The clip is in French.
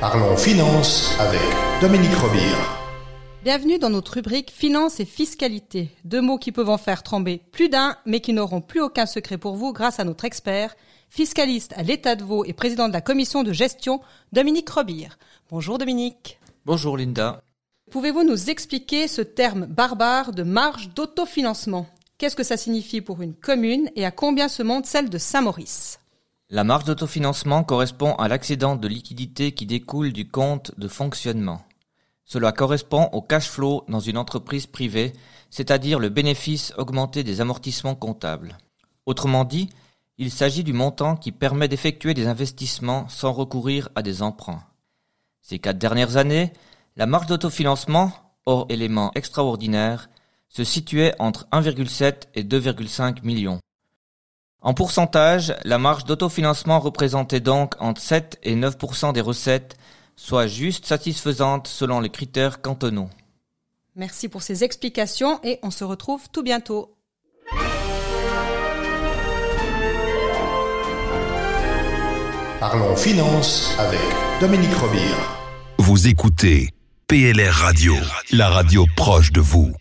Parlons finance avec Dominique Robire. Bienvenue dans notre rubrique Finance et fiscalité. Deux mots qui peuvent en faire trembler plus d'un, mais qui n'auront plus aucun secret pour vous grâce à notre expert, fiscaliste à l'État de Vaud et président de la commission de gestion, Dominique Robire. Bonjour Dominique. Bonjour Linda. Pouvez-vous nous expliquer ce terme barbare de marge d'autofinancement? Qu'est-ce que ça signifie pour une commune et à combien se monte celle de Saint-Maurice? La marge d'autofinancement correspond à l'accident de liquidité qui découle du compte de fonctionnement. Cela correspond au cash flow dans une entreprise privée, c'est-à-dire le bénéfice augmenté des amortissements comptables. Autrement dit, il s'agit du montant qui permet d'effectuer des investissements sans recourir à des emprunts. Ces quatre dernières années, la marge d'autofinancement, hors élément extraordinaire, se situait entre 1,7 et 2,5 millions. En pourcentage, la marge d'autofinancement représentait donc entre 7 et 9% des recettes, soit juste satisfaisante selon les critères cantonaux. Merci pour ces explications et on se retrouve tout bientôt. Parlons finance avec Dominique Robire. Vous écoutez PLR Radio, la radio proche de vous.